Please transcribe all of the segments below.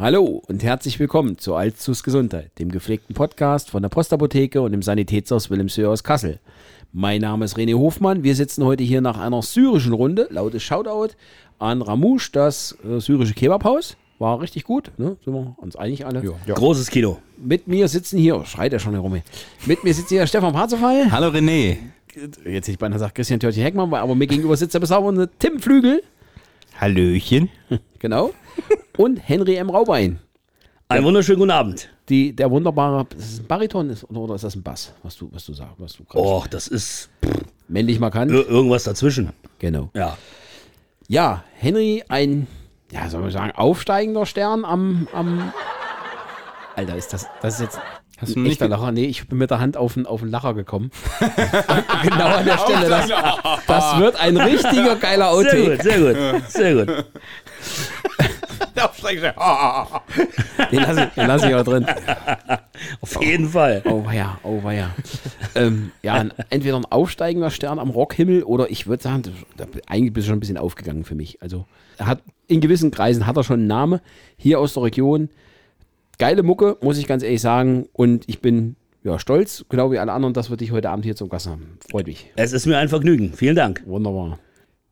Hallo und herzlich willkommen zu Altzus Gesundheit, dem gepflegten Podcast von der Postapotheke und dem Sanitätshaus Wilhelmshöhe aus Kassel. Mein Name ist René Hofmann. Wir sitzen heute hier nach einer syrischen Runde. Lautes Shoutout an Ramouche, das äh, syrische Kebabhaus. War richtig gut, ne? Sind wir uns einig alle? Ja. Großes Kino. Mit mir sitzen hier, oh, schreit er schon herum. hier. Mit mir sitzt hier Stefan Parzefall. Hallo René. Jetzt hätte ich beinahe gesagt Christian Törtchen Heckmann, aber mir gegenüber sitzt der bezaubernde Tim Flügel. Hallöchen. Genau. Und Henry M. Raubein. Einen wunderschönen guten Abend. Die, der wunderbare, ist ein Bariton ist, oder, oder ist das ein Bass, was du, was du sagst, was du gerade Och, das ist männlich markant? ir- irgendwas dazwischen. Genau. Ja. Ja, Henry, ein, ja, soll man sagen, aufsteigender Stern am, am. Alter, ist das, das ist jetzt Hast du echter nicht Lacher? Nee, ich bin mit der Hand auf den, auf den Lacher gekommen. genau an der Stelle. Das, das wird ein richtiger geiler Sehr Outtake. gut, sehr gut, sehr gut. Den lasse ich, lass ich auch drin. Auf jeden Fall. Oh weia, oh weia. ähm, ja, entweder ein aufsteigender Stern am Rockhimmel oder ich würde sagen, eigentlich bist du schon ein bisschen aufgegangen für mich. Also hat in gewissen Kreisen hat er schon einen Namen hier aus der Region. Geile Mucke, muss ich ganz ehrlich sagen. Und ich bin ja stolz, genau wie alle anderen, dass wir dich heute Abend hier zum Gast haben. Freut mich. Es ist mir ein Vergnügen. Vielen Dank. Wunderbar.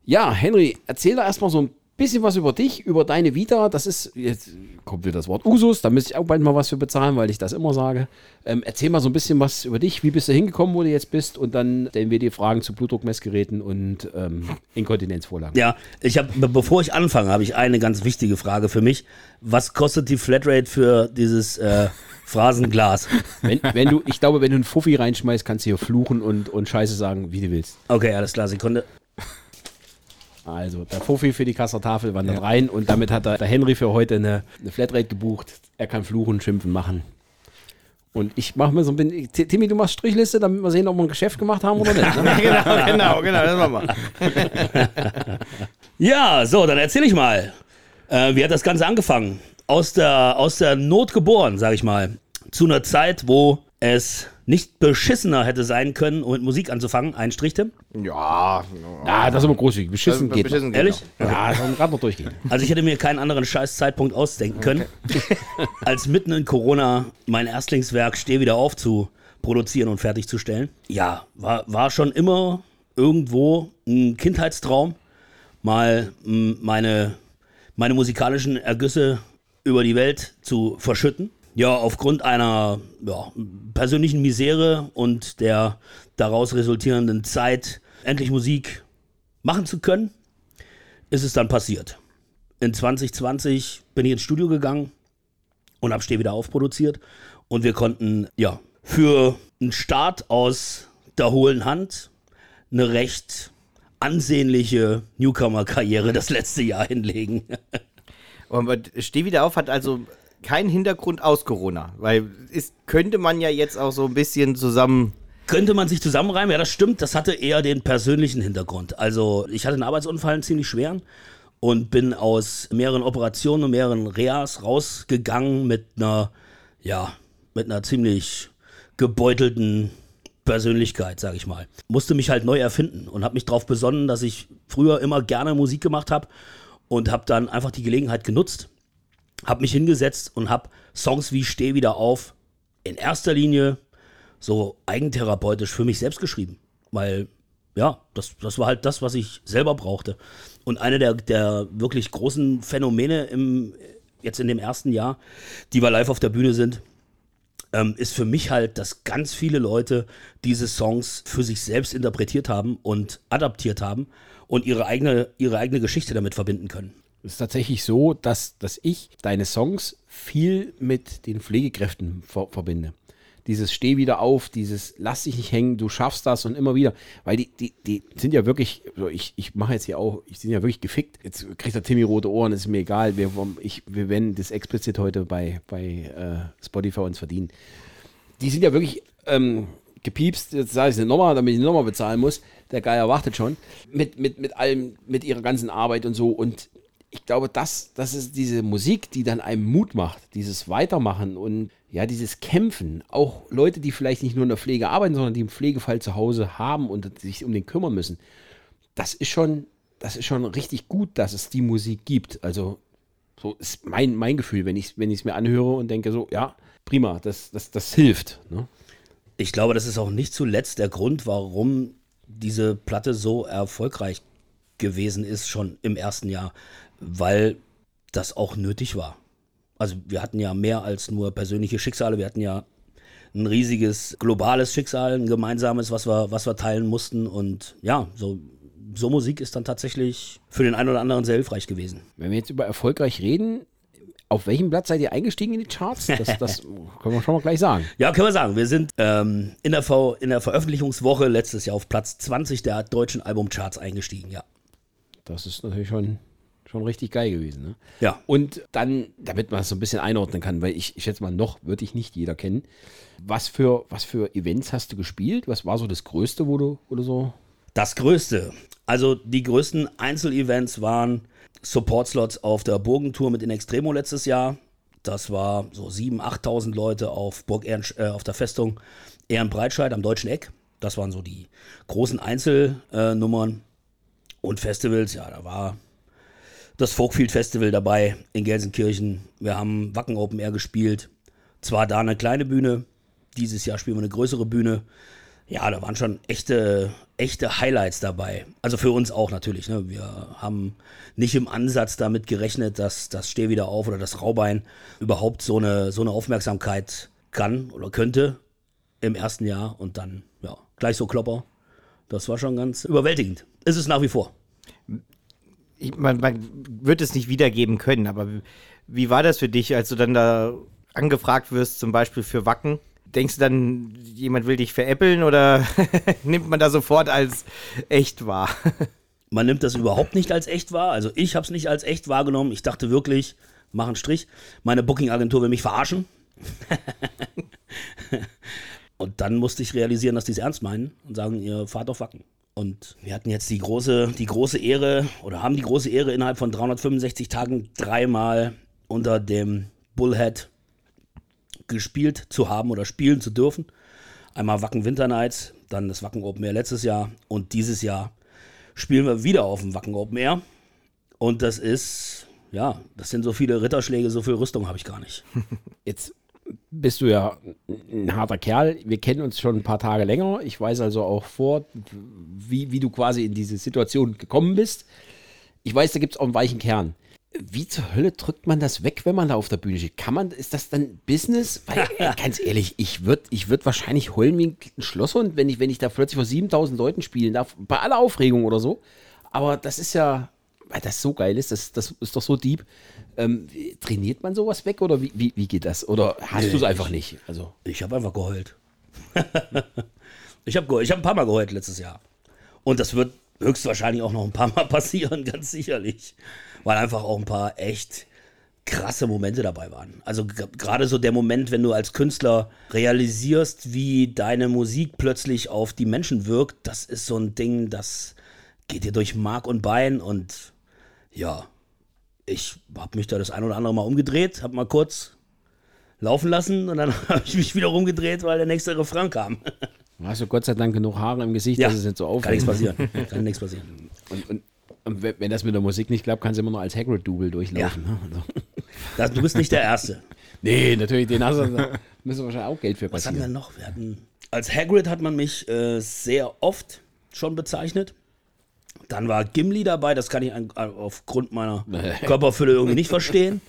Ja, Henry, erzähl da erstmal so ein bisschen was über dich, über deine Vita. Das ist, jetzt kommt wieder das Wort Usus, da müsste ich auch bald mal was für bezahlen, weil ich das immer sage. Ähm, erzähl mal so ein bisschen was über dich. Wie bist du hingekommen, wo du jetzt bist? Und dann stellen wir dir Fragen zu Blutdruckmessgeräten und ähm, Inkontinenzvorlagen. Ja, ich habe, bevor ich anfange, habe ich eine ganz wichtige Frage für mich. Was kostet die Flatrate für dieses äh, Phrasenglas? Wenn, wenn du, ich glaube, wenn du einen Fuffi reinschmeißt, kannst du hier fluchen und, und Scheiße sagen, wie du willst. Okay, alles klar, Sekunde. Also, der Fuffi für die Kassertafel wandert rein und damit hat der, der Henry für heute eine, eine Flatrate gebucht. Er kann fluchen, schimpfen, machen. Und ich mache mir so ein bisschen. Timmy, du machst Strichliste, damit wir sehen, ob wir ein Geschäft gemacht haben oder nicht. Ne? genau, genau, genau, das machen wir. Ja, so, dann erzähle ich mal. Äh, wie hat das Ganze angefangen? Aus der, aus der Not geboren, sag ich mal. Zu einer Zeit, wo es nicht beschissener hätte sein können, um mit Musik anzufangen. Ein Strich, Tim. Ja, Ja, das ist aber großzügig. Beschissen geht. beschissen noch. geht Ehrlich? Ja, das kann gerade noch durchgehen. Also ich hätte mir keinen anderen scheiß Zeitpunkt ausdenken können, als mitten in Corona mein Erstlingswerk Steh wieder auf zu produzieren und fertigzustellen. Ja, war, war schon immer irgendwo ein Kindheitstraum, mal m, meine, meine musikalischen Ergüsse über die Welt zu verschütten. Ja, aufgrund einer ja, persönlichen Misere und der daraus resultierenden Zeit, endlich Musik machen zu können, ist es dann passiert. In 2020 bin ich ins Studio gegangen und habe Steh wieder aufproduziert. Und wir konnten, ja, für einen Start aus der hohlen Hand eine recht ansehnliche Newcomer-Karriere das letzte Jahr hinlegen. Und Steh wieder auf hat also keinen Hintergrund aus Corona, weil ist, könnte man ja jetzt auch so ein bisschen zusammen. Könnte man sich zusammenreimen? Ja, das stimmt. Das hatte eher den persönlichen Hintergrund. Also, ich hatte einen Arbeitsunfall, einen ziemlich schweren, und bin aus mehreren Operationen und mehreren Reas rausgegangen mit einer, ja, mit einer ziemlich gebeutelten Persönlichkeit, sag ich mal. Musste mich halt neu erfinden und habe mich darauf besonnen, dass ich früher immer gerne Musik gemacht habe und habe dann einfach die Gelegenheit genutzt, habe mich hingesetzt und habe Songs wie Steh wieder auf in erster Linie so eigentherapeutisch für mich selbst geschrieben. Weil, ja, das, das war halt das, was ich selber brauchte. Und eine der, der wirklich großen Phänomene im, jetzt in dem ersten Jahr, die wir live auf der Bühne sind, ähm, ist für mich halt, dass ganz viele Leute diese Songs für sich selbst interpretiert haben und adaptiert haben und ihre eigene, ihre eigene Geschichte damit verbinden können. Es ist tatsächlich so, dass, dass ich deine Songs viel mit den Pflegekräften ver verbinde. Dieses Steh wieder auf, dieses Lass dich nicht hängen, du schaffst das und immer wieder. Weil die, die, die sind ja wirklich, also ich, ich mache jetzt hier auch, ich bin ja wirklich gefickt. Jetzt kriegt der Timmy rote Ohren, ist mir egal. Wir, ich, wir werden das explizit heute bei, bei äh, Spotify uns verdienen. Die sind ja wirklich ähm, gepiepst, jetzt sage ich es nochmal, damit ich nochmal bezahlen muss. Der Geier wartet schon. Mit, mit, mit allem, mit ihrer ganzen Arbeit und so. Und ich glaube, das, das ist diese Musik, die dann einem Mut macht, dieses Weitermachen und ja, dieses Kämpfen. Auch Leute, die vielleicht nicht nur in der Pflege arbeiten, sondern die im Pflegefall zu Hause haben und sich um den kümmern müssen. Das ist schon, das ist schon richtig gut, dass es die Musik gibt. Also So ist mein, mein Gefühl, wenn ich es wenn mir anhöre und denke so, ja, prima, das, das, das hilft. Ne? Ich glaube, das ist auch nicht zuletzt der Grund, warum diese Platte so erfolgreich gewesen ist, schon im ersten Jahr, weil das auch nötig war. Also wir hatten ja mehr als nur persönliche Schicksale, wir hatten ja ein riesiges globales Schicksal, ein gemeinsames, was wir, was wir teilen mussten. Und ja, so, so Musik ist dann tatsächlich für den einen oder anderen sehr hilfreich gewesen. Wenn wir jetzt über erfolgreich reden, auf welchem Blatt seid ihr eingestiegen in die Charts? Das, das können wir schon mal gleich sagen. Ja, können wir sagen. Wir sind ähm, in, der v in der Veröffentlichungswoche letztes Jahr auf Platz 20 der deutschen Albumcharts eingestiegen, ja. Das ist natürlich schon, schon richtig geil gewesen. Ne? Ja. Und dann, damit man es so ein bisschen einordnen kann, weil ich, ich schätze mal, noch würde ich nicht jeder kennen. Was für, was für Events hast du gespielt? Was war so das Größte, wo du, du so. Das Größte. Also die größten Einzelevents waren Support-Slots auf der Burgentour mit In Extremo letztes Jahr. Das war so 7.000, 8.000 Leute auf, Burg Ehren, äh, auf der Festung Ehrenbreitscheid am Deutschen Eck. Das waren so die großen Einzelnummern. Und Festivals, ja, da war das Folkfield Festival dabei in Gelsenkirchen. Wir haben Wacken Open Air gespielt. Zwar da eine kleine Bühne, dieses Jahr spielen wir eine größere Bühne. Ja, da waren schon echte, echte Highlights dabei. Also für uns auch natürlich. Ne? Wir haben nicht im Ansatz damit gerechnet, dass das Steh wieder auf oder das Raubein überhaupt so eine, so eine Aufmerksamkeit kann oder könnte im ersten Jahr und dann, ja, gleich so Klopper. Das war schon ganz überwältigend. Ist es nach wie vor. Ich, man, man wird es nicht wiedergeben können, aber wie war das für dich, als du dann da angefragt wirst, zum Beispiel für Wacken? Denkst du dann, jemand will dich veräppeln oder nimmt man da sofort als echt wahr? man nimmt das überhaupt nicht als echt wahr. Also ich habe es nicht als echt wahrgenommen. Ich dachte wirklich, mach einen Strich. Meine Booking-Agentur will mich verarschen. und dann musste ich realisieren, dass die es ernst meinen und sagen, ihr fahrt auf Wacken. Und wir hatten jetzt die große, die große Ehre oder haben die große Ehre, innerhalb von 365 Tagen dreimal unter dem Bullhead gespielt zu haben oder spielen zu dürfen. Einmal Wacken Winter Nights, dann das Wacken Open Air letztes Jahr und dieses Jahr spielen wir wieder auf dem Wacken Open Air. Und das ist, ja, das sind so viele Ritterschläge, so viel Rüstung habe ich gar nicht. Jetzt bist du ja ein harter Kerl. Wir kennen uns schon ein paar Tage länger. Ich weiß also auch vor, wie, wie du quasi in diese Situation gekommen bist. Ich weiß, da gibt es auch einen weichen Kern wie zur Hölle drückt man das weg, wenn man da auf der Bühne steht? Kann man, ist das dann Business? Weil, ganz ehrlich, ich würde ich würd wahrscheinlich heulen wie ein Schlosshund, wenn ich, wenn ich da plötzlich vor 7000 Leuten spielen darf, bei aller Aufregung oder so. Aber das ist ja, weil das so geil ist, das, das ist doch so deep. Ähm, trainiert man sowas weg oder wie, wie, wie geht das? Oder hast nee, du es einfach nicht? Also. Ich habe einfach geheult. ich habe ich hab ein paar Mal geheult letztes Jahr. Und das wird höchstwahrscheinlich auch noch ein paar Mal passieren, ganz sicherlich weil einfach auch ein paar echt krasse Momente dabei waren. Also gerade so der Moment, wenn du als Künstler realisierst, wie deine Musik plötzlich auf die Menschen wirkt, das ist so ein Ding, das geht dir durch Mark und Bein und ja, ich habe mich da das ein oder andere Mal umgedreht, habe mal kurz laufen lassen und dann habe ich mich wieder rumgedreht, weil der nächste Refrain kam. Hast du Gott sei Dank genug Haare im Gesicht, ja, dass es nicht so aufhört? Kann nichts passieren. Kann nichts passieren. Und, und und wenn das mit der Musik nicht klappt, kannst du immer noch als Hagrid-Double durchlaufen. Ja. Ne? Also. Das, du bist nicht der Erste. nee, natürlich, den hast du, müssen wir wahrscheinlich auch Geld für passieren. Was hatten wir noch? Wir hatten, als Hagrid hat man mich äh, sehr oft schon bezeichnet. Dann war Gimli dabei, das kann ich an, aufgrund meiner Körperfülle irgendwie nicht verstehen.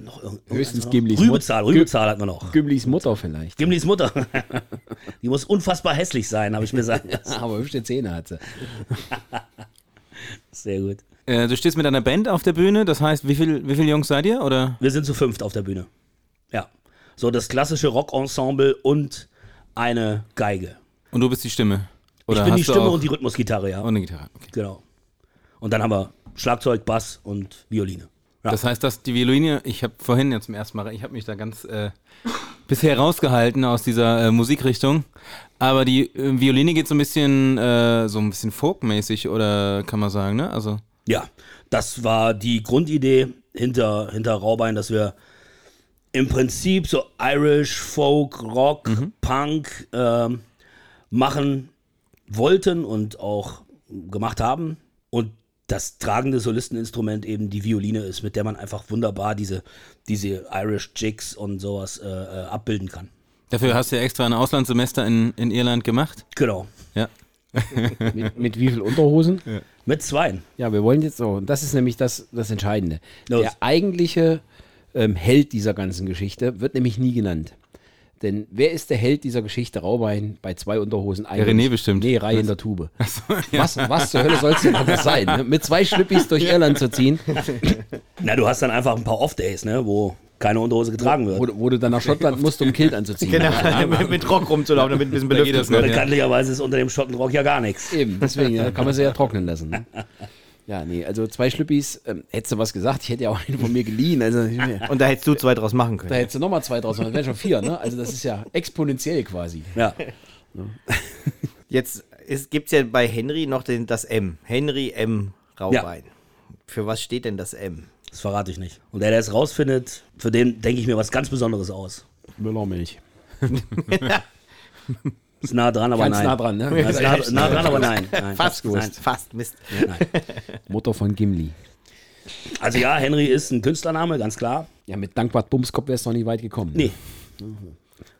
Noch Höchstens Gimlis Rübezahl, Rübezahl hat man noch. Gimlis Mutter vielleicht. Gimlis Mutter. Die muss unfassbar hässlich sein, habe ich mir gesagt. Aber hübsche Zähne hat sie. Sehr gut. Äh, du stehst mit einer Band auf der Bühne, das heißt, wie, viel, wie viele Jungs seid ihr? Oder? Wir sind zu fünft auf der Bühne. Ja. So das klassische Rockensemble und eine Geige. Und du bist die Stimme? Oder ich bin die Stimme und die Rhythmusgitarre, ja. Und eine Gitarre, okay. Genau. Und dann haben wir Schlagzeug, Bass und Violine. Ja. Das heißt, dass die Violine, ich habe vorhin ja zum ersten Mal, ich habe mich da ganz äh, bisher rausgehalten aus dieser äh, Musikrichtung. Aber die äh, Violine geht so ein bisschen, äh, so ein bisschen folkmäßig, oder kann man sagen, ne? Also. Ja, das war die Grundidee hinter, hinter Raubein, dass wir im Prinzip so Irish, Folk, Rock, mhm. Punk ähm, machen wollten und auch gemacht haben. Und das tragende Solisteninstrument eben die Violine ist, mit der man einfach wunderbar diese, diese Irish Jigs und sowas äh, äh, abbilden kann. Dafür hast du ja extra ein Auslandssemester in, in Irland gemacht. Genau. Ja. Mit, mit wie viel Unterhosen? Ja. Mit zweien. wir wollen jetzt so, und das ist nämlich das, das Entscheidende. Los. Der eigentliche ähm, Held dieser ganzen Geschichte wird nämlich nie genannt. Denn wer ist der Held dieser Geschichte Raubein bei zwei Unterhosen? Der René bestimmt. Nee, Reihe in der Tube. So, ja. was, was zur Hölle soll es denn anders sein? Ne? Mit zwei Schlippis durch Irland zu ziehen. Na, du hast dann einfach ein paar Off-Days, ne, wo keine Unterhose getragen wird. Wo, wo, du dann nach Schottland musst, um Kilt anzuziehen. Genau, mit, mit Rock rumzulaufen, damit ein bisschen belüftet wird. Bekanntlicherweise ist unter dem Schottenrock ja gar nichts. Eben, deswegen ja, kann man sie ja trocknen lassen. Ne? Ja, nee, also zwei Schlüppis, ähm, hättest du was gesagt, ich hätte ja auch einen von mir geliehen. Also, Und da hättest du zwei draus machen können. Da hättest du nochmal zwei draus machen, das wären schon vier, ne? Also das ist ja exponentiell quasi. Ja. Jetzt gibt es ja bei Henry noch den, das M. Henry M. Raubein. Ja. Für was steht denn das M? Das verrate ich nicht. Und der, der es rausfindet, für den denke ich mir was ganz Besonderes aus. Müllermilch. Ist nah dran, aber Ganz nein. nah dran, ne? Ist nah, nah dran, aber nein. nein. Fast nein. Fast, Mist. Nein. Mutter von Gimli. Also ja, Henry ist ein Künstlername, ganz klar. Ja, mit Dankwart Bumskopf wärst du noch nie weit gekommen. Nee.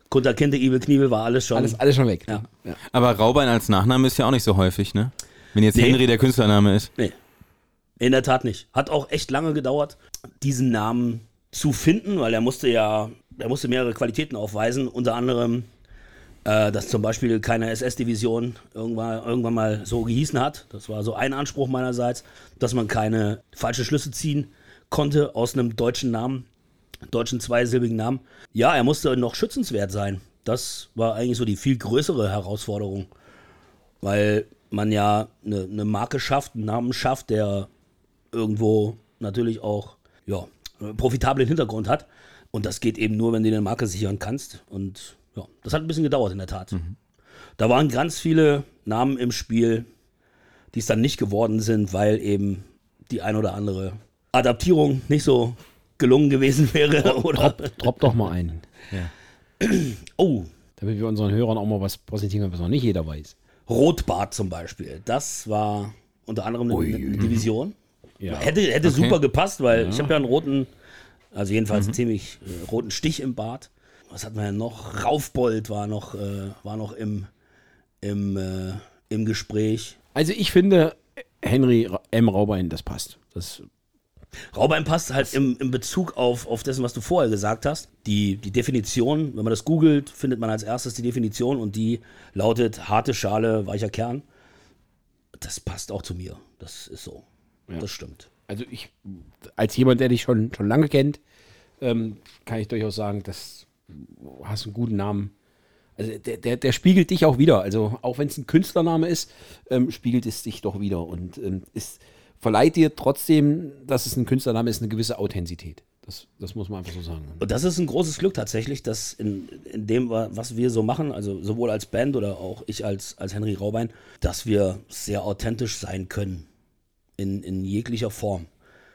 Kunter, Kinte, Ibel, Kniebel war alles schon. Alles, alles schon weg. Ja. ja. Aber Raubein als Nachname ist ja auch nicht so häufig, ne? Wenn jetzt nee. Henry der Künstlername ist. Nee. In der Tat nicht. Hat auch echt lange gedauert, diesen Namen zu finden, weil er musste ja, er musste mehrere Qualitäten aufweisen, unter anderem, äh, dass zum Beispiel keine SS-Division irgendwann, irgendwann mal so gehießen hat. Das war so ein Anspruch meinerseits, dass man keine falschen Schlüsse ziehen konnte aus einem deutschen Namen, deutschen zweisilbigen Namen. Ja, er musste noch schützenswert sein. Das war eigentlich so die viel größere Herausforderung, weil man ja eine, eine Marke schafft, einen Namen schafft, der irgendwo natürlich auch ja, profitablen Hintergrund hat. Und das geht eben nur, wenn du eine Marke sichern kannst. Und ja, das hat ein bisschen gedauert in der Tat. Mhm. Da waren ganz viele Namen im Spiel, die es dann nicht geworden sind, weil eben die ein oder andere Adaptierung nicht so gelungen gewesen wäre. Drop, oder? Drop, drop doch mal einen. Ja. oh. Damit wir unseren Hörern auch mal was präsentieren, was noch nicht jeder weiß. Rotbart zum Beispiel. Das war unter anderem eine, eine Division. Ja. Hätte, hätte okay. super gepasst, weil ja. ich habe ja einen roten, also jedenfalls mhm. einen ziemlich äh, roten Stich im Bart. Was hatten wir denn noch? Raufbold war noch, äh, war noch im, im, äh, im Gespräch. Also ich finde, Henry M. Raubein, das passt. Das Raubein passt halt im, im Bezug auf, auf dessen, was du vorher gesagt hast. Die, die Definition, wenn man das googelt, findet man als erstes die Definition und die lautet harte Schale, weicher Kern. Das passt auch zu mir. Das ist so. Ja. Das stimmt. Also ich, als jemand, der dich schon, schon lange kennt, ähm, kann ich durchaus sagen, dass hast einen guten Namen. Also der, der, der spiegelt dich auch wieder. Also auch wenn es ein Künstlername ist, ähm, spiegelt es dich doch wieder und ähm, ist, verleiht dir trotzdem, dass es ein Künstlername ist, eine gewisse Authentizität. Das, das muss man einfach so sagen. Und das ist ein großes Glück tatsächlich, dass in, in dem, was wir so machen, also sowohl als Band oder auch ich als, als Henry Raubein, dass wir sehr authentisch sein können in, in jeglicher Form.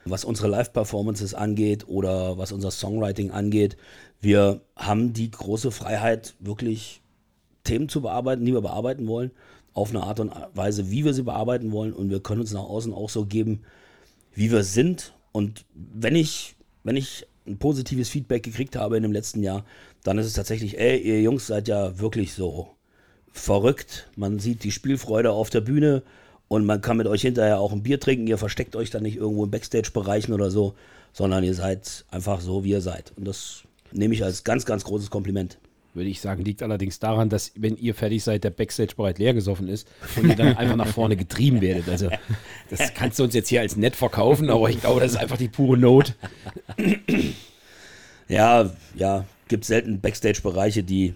Was unsere Live-Performances angeht oder was unser Songwriting angeht, wir haben die große Freiheit, wirklich Themen zu bearbeiten, die wir bearbeiten wollen, auf eine Art und Weise, wie wir sie bearbeiten wollen. Und wir können uns nach außen auch so geben, wie wir sind. Und wenn ich, wenn ich ein positives Feedback gekriegt habe in dem letzten Jahr, dann ist es tatsächlich, ey, ihr Jungs seid ja wirklich so verrückt. Man sieht die Spielfreude auf der Bühne und man kann mit euch hinterher auch ein Bier trinken. Ihr versteckt euch dann nicht irgendwo in Backstage-Bereichen oder so, sondern ihr seid einfach so, wie ihr seid. Und das nehme ich als ganz, ganz großes Kompliment. Würde ich sagen, liegt allerdings daran, dass, wenn ihr fertig seid, der Backstage-Bereich leer gesoffen ist und ihr dann einfach nach vorne getrieben werdet. Also, das kannst du uns jetzt hier als nett verkaufen, aber ich glaube, das ist einfach die pure Not. Ja, ja, gibt selten Backstage-Bereiche, die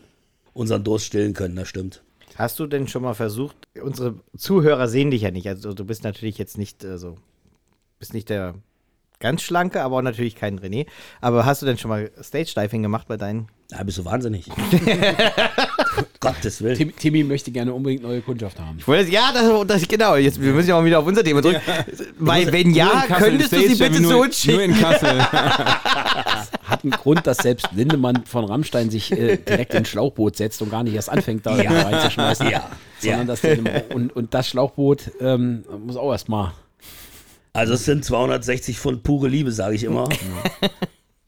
unseren Durst stillen können, das stimmt. Hast du denn schon mal versucht, unsere Zuhörer sehen dich ja nicht, also du bist natürlich jetzt nicht äh, so, bist nicht der ganz schlanke, aber auch natürlich kein René. Aber hast du denn schon mal Stage-Diving gemacht bei deinen? Ja, bist du wahnsinnig. Gottes Willen. Tim, Timmy möchte gerne unbedingt neue Kundschaft haben. Ich wollte, ja, das, das, genau. Jetzt, wir müssen ja auch wieder auf unser Thema drücken. Ja. Weil, wenn ja, könntest du sie bitte nur, zu uns schicken. Nur in Kassel. Einen Grund, dass selbst Lindemann von Rammstein sich äh, direkt ins Schlauchboot setzt und gar nicht erst anfängt, da Ja. reinzuschmeißen. Ja. Sondern Ja. dass der, und, und das Schlauchboot ähm, muss auch erstmal Also es sind 260 Pfund pure Liebe, sage ich immer.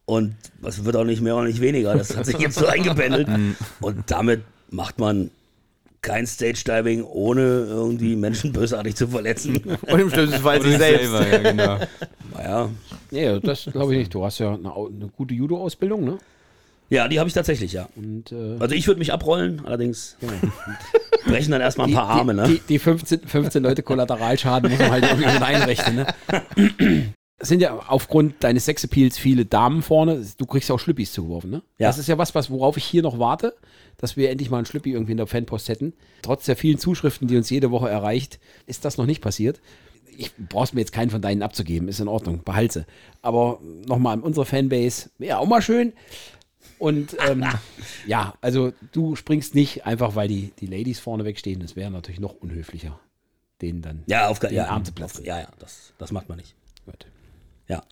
Und es wird auch nicht mehr und nicht weniger. Das hat sich jetzt so eingependelt. Und damit macht man kein Stage-Diving, ohne irgendwie Menschen bösartig zu verletzen. Und im schlimmsten Fall sich selbst. Selber, ja, genau. Naja, Nee, das glaube ich nicht. Du hast ja eine, eine gute Judo-Ausbildung, ne? ja, die habe ich tatsächlich, ja. Und äh, Also ich würde mich abrollen, allerdings brechen dann erstmal ein paar Arme, die, ne? die, die 15, 15 Leute Kollateralschaden muss man halt irgendwie mit einrechnen. Ne? Es sind ja aufgrund deines Sexappeals viele Damen vorne. Du kriegst ja auch Schlüppis zugeworfen, ne? Ja. Das ist ja was, was, worauf ich hier noch warte, dass wir endlich mal einen Schlüppi irgendwie in der Fanpost hätten. Trotz der vielen Zuschriften, die uns jede Woche erreicht, ist das noch nicht passiert. Ich brauchst mir jetzt keinen von deinen abzugeben, ist in Ordnung, behalte. Aber nochmal an unsere Fanbase, wäre auch mal schön. Und ähm, ja, also du springst nicht einfach, weil die, die Ladies vorne wegstehen. Das wäre natürlich noch unhöflicher, denen dann Ja, auf den ja, Arm zu platzen. ja, ja, das, das macht man nicht. Gut. Ja.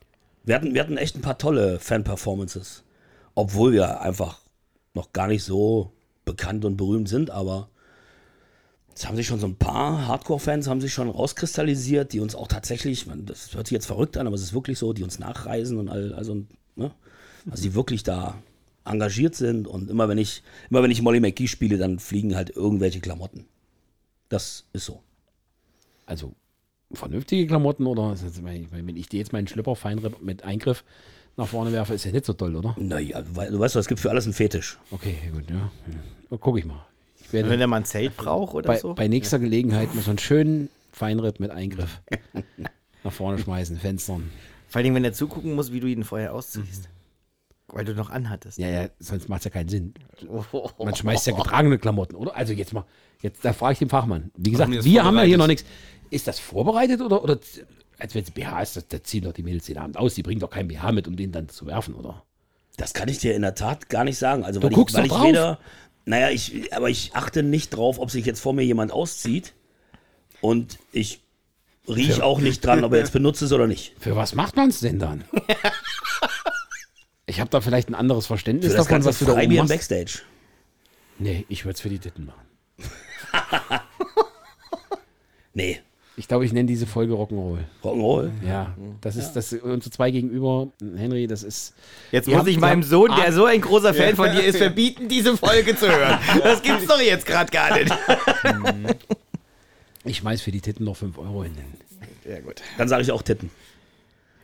Wir hatten, wir hatten echt ein paar tolle Fan-Performances. Obwohl wir einfach noch gar nicht so bekannt und berühmt sind, aber es haben sich schon so ein paar Hardcore-Fans haben sich schon rauskristallisiert, die uns auch tatsächlich, man, das hört sich jetzt verrückt an, aber es ist wirklich so, die uns nachreisen und all, also, ne? Also die wirklich da engagiert sind und immer wenn ich, immer wenn ich Molly McGee spiele, dann fliegen halt irgendwelche Klamotten. Das ist so. Also vernünftige Klamotten oder jetzt, wenn ich- dir jetzt meinen Schlüpper Feinripp mit Eingriff nach vorne werfe, ist ja nicht so toll, oder? Naja, du wei- du weißt doch, es gibt für alles einen Fetisch. Okay, gut, ja. Hm. Guck ich mal. Ich werde Wenn er mal ein Zelt braucht oder bei, so. bei nächster Gelegenheit mal so einen schönen Feinripp mit Eingriff nach vorne schmeißen, Fenstern. Vor allem, wenn er zugucken muss, wie du ihn vorher ausziehst. Weil du noch anhattest. Ja, ja, sonst macht es ja keinen Sinn. Man schmeißt ja getragene Klamotten, oder? Also jetzt mal, jetzt da frage ich den Fachmann. Wie gesagt, wir haben ja hier noch nichts. Ist das vorbereitet oder, oder als wenn es BH ist, das ziehen doch die Mädels den Abend aus. Die bringen doch keinen BH mit, um den dann zu werfen, oder? Das kann ich dir in der Tat gar nicht sagen. Also, Du weil guckst ich, weil doch ich weder. Naja, ich, aber ich achte nicht drauf, ob sich jetzt vor mir jemand auszieht. Und ich rieche auch nicht dran, ob er jetzt benutzt ist oder nicht. Für was macht man es denn dann? ich habe da vielleicht ein anderes Verständnis Für das davon, was du da oben machst. Backstage. Nee, ich würde es für die Titten machen. Nee, Ich glaube, ich nenne diese Folge Rock'n'Roll. Rock'n'Roll. Ja, das ist das unsere zwei gegenüber, Henry, das ist. Jetzt muss ich meinem Sohn, der so ein großer Fan von dir ist, verbieten, diese Folge zu hören. Das gibt's doch jetzt gerade gar nicht. Ich schmeiß für die Titten noch 5 Euro hin. Ja, gut. Dann sage ich auch Titten.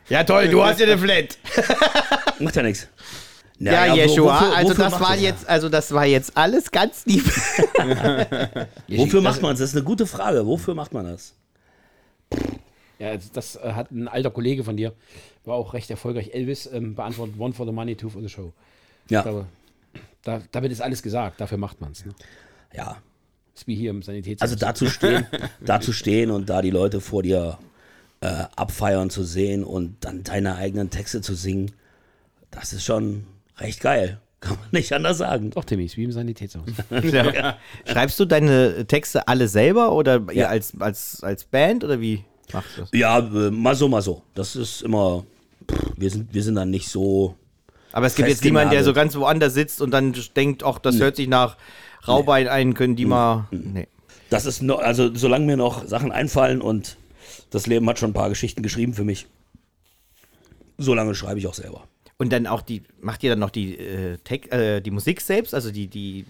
Ja, toll, du hast ja eine Flat. Macht ja nichts. Ja, wo- Jeshua, wofür- also wofür das war man's? jetzt, also das war jetzt alles ganz lieb. Wofür macht man es? Das ist eine gute Frage. Wofür macht man das? Ja, also das äh, hat ein alter Kollege von dir, war auch recht erfolgreich. Elvis ähm, beantwortet One for the Money, Two for the Show. Ja, glaube, da, damit ist alles gesagt, dafür macht man es. Ne? ja. Ist wie hier im Sanitäts. Also da zu stehen, da zu stehen und da die Leute vor dir äh, abfeiern zu sehen und dann deine eigenen Texte zu singen, das ist schon recht geil. Kann man nicht anders sagen. Doch, Timmy, ist wie im Sanitätshaus. Ja. Schreibst du deine Texte alle selber oder Ja. als, als, als Band oder wie machst du das? Ja, äh, mal so, mal so. Das ist immer, pff, wir sind, wir sind dann nicht so, Aber es gibt jetzt niemanden, der so ganz woanders sitzt und dann denkt, ach, das hört sich nach Raubein ein, können die mal. Nee. das ist noch, also solange mir noch Sachen einfallen und das Leben hat schon ein paar Geschichten geschrieben für mich, so lange schreibe ich auch selber. Und dann auch die, macht ihr dann noch die, äh, Tec- äh, die Musik selbst, also die, die,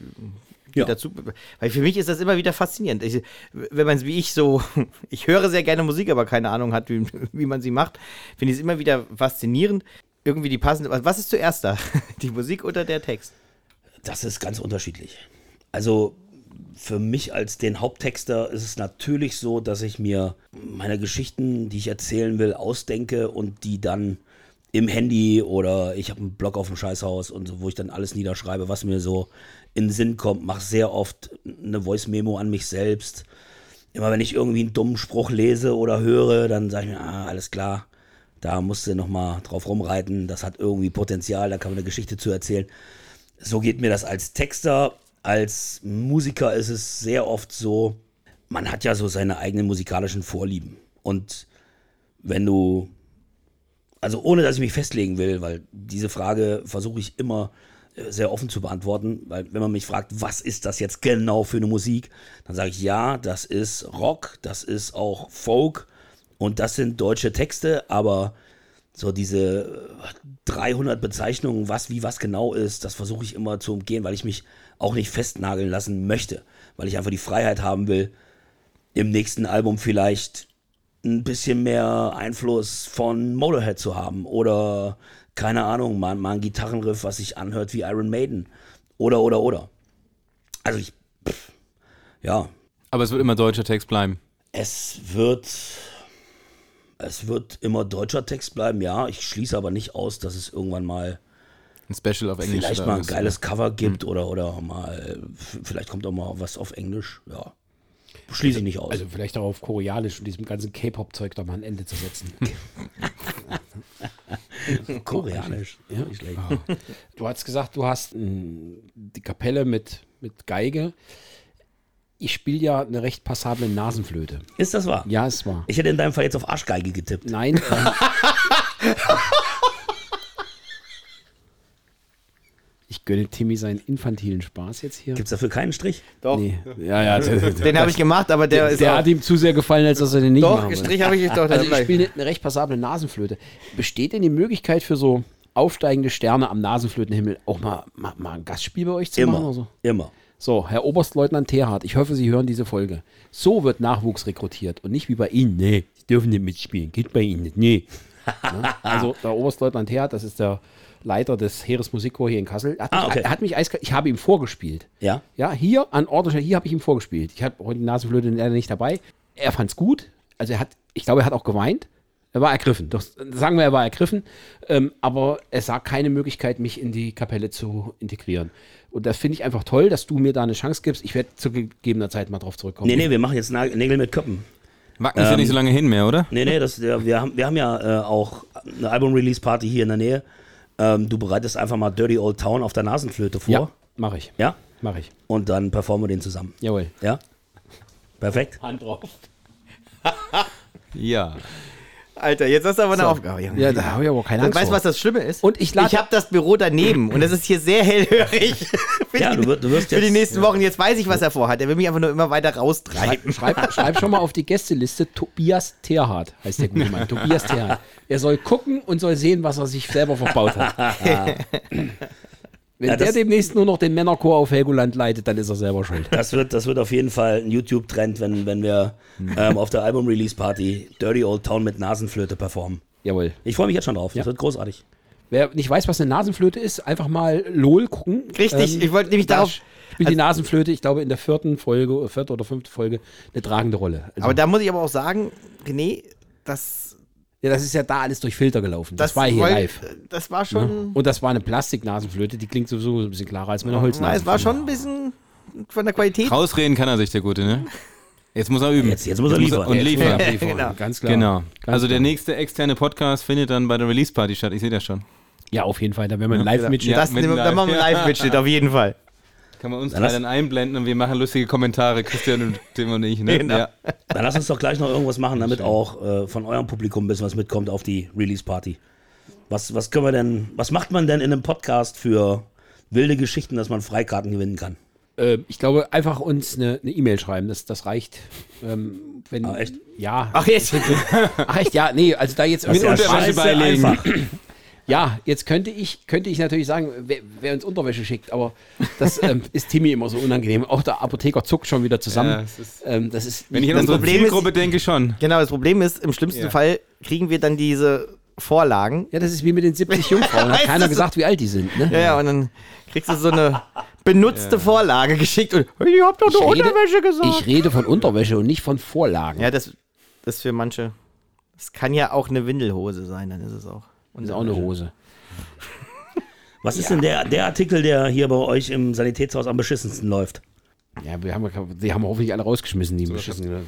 die Ja. dazu. Weil für mich ist das immer wieder faszinierend. Ich, wenn man es wie ich so, ich höre sehr gerne Musik, aber keine Ahnung hat, wie, wie man sie macht, finde ich es immer wieder faszinierend. Irgendwie die passende. Was ist zuerst da? Die Musik oder der Text? Das ist ganz unterschiedlich. Also für mich als den Haupttexter ist es natürlich so, dass ich mir meine Geschichten, die ich erzählen will, ausdenke und die dann im Handy oder ich habe einen Blog auf dem Scheißhaus und so, wo ich dann alles niederschreibe, was mir so in den Sinn kommt. Mache sehr oft eine Voice-Memo an mich selbst. Immer wenn ich irgendwie einen dummen Spruch lese oder höre, dann sage ich mir, ah, alles klar, da musst du nochmal drauf rumreiten, das hat irgendwie Potenzial, da kann man eine Geschichte zu erzählen so geht mir das als Texter. Als Musiker ist es sehr oft so, man hat ja so seine eigenen musikalischen Vorlieben. Und wenn du, also ohne dass ich mich festlegen will, weil diese Frage versuche ich immer äh, sehr offen zu beantworten, weil wenn man mich fragt, was ist das jetzt genau für eine Musik, dann sage ich ja, das ist Rock, das ist auch Folk Und das sind deutsche Texte, aber so diese 300 Bezeichnungen, was wie was genau ist, das versuche ich immer zu umgehen, weil ich mich auch nicht festnageln lassen möchte, weil ich einfach die Freiheit haben will, im nächsten Album vielleicht ein bisschen mehr Einfluss von Motorhead zu haben oder keine Ahnung, mal, mal ein Gitarrenriff, was sich anhört wie Iron Maiden oder oder oder. Also ich, pff, ja, Aber es wird immer deutscher Text bleiben. es wird, es wird immer deutscher Text bleiben, ja. Ich schließe aber nicht aus, dass es irgendwann mal Ein Special auf Englisch. vielleicht mal ein geiles Cover gibt oder, oder mal, vielleicht kommt auch mal was auf Englisch, ja. Schließe ich nicht aus. Also vielleicht auch auf Koreanisch und diesem ganzen K-Pop-Zeug da mal ein Ende zu setzen. Koreanisch. Ja. Nicht schlecht. Du hast gesagt, du hast mm, die Kapelle mit, mit Geige. Ich spiele ja eine recht passable Nasenflöte. Ist das wahr? Ja, es war. Ich hätte in deinem Fall jetzt auf Arschgeige getippt. Nein. ähm, ich gönne Timmy seinen infantilen Spaß jetzt hier. Gibt es dafür keinen Strich? Doch. Nee. Ja, ja. Der, Den habe ich gemacht, aber der, ist der auch, hat ihm zu sehr gefallen, als dass er den nicht Doch, machen. Strich habe ich doch. Also ich spiele eine recht passable Nasenflöte. Besteht denn die Möglichkeit für so aufsteigende Sterne am Nasenflötenhimmel auch mal, mal, mal ein Gastspiel bei euch zu machen? Immer. Oder so? Immer. so, Herr Oberstleutnant Terhardt, ich hoffe, Sie hören diese Folge. So wird Nachwuchs rekrutiert und nicht wie bei Ihnen. Nee, Sie dürfen nicht mitspielen. Geht bei Ihnen nicht. Nee. Ne? Also der Oberstleutnant Terhardt, das ist der Leiter des Heeresmusikchor hier in Kassel. Er hat, Ah, mich, okay. er hat mich eiskalt, ich habe ihm vorgespielt. Ja? Ja, hier an Ort und Stelle, hier habe ich ihm vorgespielt. Ich habe heute die Nasenflöte leider nicht dabei. Er fand es gut. Also er hat, ich glaube, er hat auch geweint. Er war ergriffen. Doch, sagen wir, er war ergriffen. Ähm, aber es sah keine Möglichkeit, mich in die Kapelle zu integrieren. Und das finde ich einfach toll, dass du mir da eine Chance gibst. Ich werde zu gegebener Zeit mal drauf zurückkommen. Nee, nee, wir machen jetzt Nägel mit Köppen. Wacken ist ja nicht so lange hin mehr, oder? Nee, nee, das, ja, wir, haben, wir haben ja äh, auch eine Album-Release-Party hier in der Nähe. Ähm, du bereitest einfach mal Dirty Old Town auf der Nasenflöte vor. Ja, mache ich. Ja? Mache ich. Und dann performen wir den zusammen. Jawohl. Ja? Perfekt. Hand drauf. Ja. Alter, jetzt hast du aber eine Aufgabe. Junge. Ja, da habe ich aber keine Angst Weißt du, was das Schlimme ist? Und ich lade- ich habe das Büro daneben und es ist hier sehr hellhörig. für Ja, die, du, wirst- für jetzt. die nächsten Wochen. Jetzt weiß ich, was er vorhat. Er will mich einfach nur immer weiter raustreiben. Schreib, schreib schon mal auf die Gästeliste, Tobias Terhardt heißt der gute Mann. Tobias Terhardt. Er soll gucken und soll sehen, was er sich selber verbaut hat. Wenn Ja, der das- demnächst nur noch den Männerchor auf Helgoland leitet, dann ist er selber schuld. Das wird, das wird auf jeden Fall ein YouTube-Trend, wenn, wenn wir ähm, auf der Album-Release-Party Dirty Old Town mit Nasenflöte performen. Jawohl. Ich freue mich jetzt schon drauf. Ja. Das wird großartig. Wer nicht weiß, was eine Nasenflöte ist, einfach mal LOL gucken. Ähm, Richtig, ich wollte nämlich da darauf- Spielt die Nasenflöte, ich glaube, in der vierten Folge, äh, vierte oder fünfte Folge, eine tragende Rolle. Also, Aber da muss ich aber auch sagen, René, das, ja, das ist ja da alles durch Filter gelaufen. Das, das war hier live. Das war schon. Und das war eine Plastiknasenflöte, die klingt sowieso ein bisschen klarer als mit einer Na, Holznasenflöte. es war schon ein bisschen von der Qualität. Rausreden kann er sich, der Gute, ne? Jetzt muss er üben. Jetzt- jetzt muss er liefern. Und liefern. Ja, liefern, Genau. Ganz klar. Genau. Ganz Also der nächste externe Podcast findet dann bei der Release-Party statt. Ich sehe das schon. Ja, auf jeden Fall. Da werden wir einen Live-Mitschnitt. Ja, das, mitten da machen wir live. einen Live-Mitschnitt, auf jeden Fall. Kann man uns Dann drei lass- dann einblenden und wir machen lustige Kommentare, Christian und Tim und ich, ne? Genau. Ja. Dann lass uns doch gleich noch irgendwas machen, damit auch äh, von eurem Publikum ein bisschen was mitkommt auf die Release-Party. Was, was können wir denn, was macht man denn in einem Podcast für wilde Geschichten, dass man Freikarten gewinnen kann? Äh, ich glaube, einfach uns eine eine E-Mail schreiben, das, das reicht. Ähm, wenn, Ah, echt? Ja. Ach, jetzt. Ach, echt? Ja, nee, also da jetzt Das ja Unterwäsche beilegen. Ja, jetzt könnte ich, könnte ich natürlich sagen, wer, wer uns Unterwäsche schickt, aber das ähm, ist Timmy immer so unangenehm. Auch der Apotheker zuckt schon wieder zusammen. Ja, es ist- ähm, das ist Wenn ich an das unsere Problem ist- Zielgruppe denke, schon. Genau, das Problem ist, im schlimmsten Ja. Fall kriegen wir dann diese Vorlagen. ja, das ist wie mit den 70 Jungfrauen. Hat Weißt keiner gesagt, wie alt die sind. Ne? Ja, ja, und dann kriegst du so eine benutzte Vorlage geschickt und ihr habt doch Ich nur Unterwäsche gesagt. ich rede von Unterwäsche und nicht von Vorlagen. ja, das, das für manche. Das kann ja auch eine Windelhose sein, dann ist es auch. Das ist auch eine Hose. Was ist denn der, der Artikel, der hier bei euch im Sanitätshaus am beschissensten läuft? Ja, wir haben, die haben wir hoffentlich alle rausgeschmissen, die beschissen.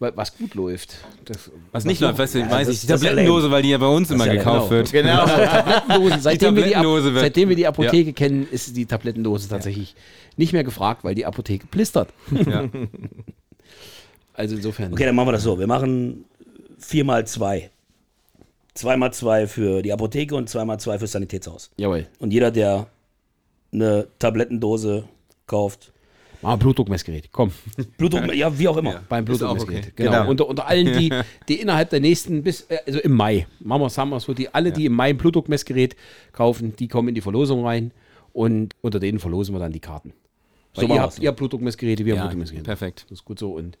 Wa- Was gut läuft. Das, Was nicht läuft, weißt du, weiß das- ich. Die das ja Tablettendose, weil die ja bei uns immer ja gekauft genau. wird. Genau. Tablettendosen, seitdem, wir die, Tablettendose wird- seitdem wir die Apotheke kennen, ist die Tablettendose tatsächlich nicht mehr gefragt, weil die Apotheke plistert. Ja. Also insofern. Okay, dann machen wir das so. Wir machen vier mal zwei. Zweimal zwei für die Apotheke und zweimal zwei fürs Sanitätshaus. Jawohl. Und jeder, der eine Tablettendose kauft, Mal Blutdruckmessgerät, komm. Blutdruck, ja, wie auch immer. Beim Ist auch Blutdruckmessgerät. okay. Genau. Genau. Unter, unter allen, die, die innerhalb der nächsten, bis, äh, also im Mai, machen wir, sagen wir so, die, alle, die im Mai ein Blutdruckmessgerät kaufen, die kommen in die Verlosung rein und unter denen verlosen wir dann die Karten. So Weil ihr habt ihr Blutdruckmessgeräte, wir haben Ja, Blutdruckmessgeräte. perfekt. Das ist gut so. Und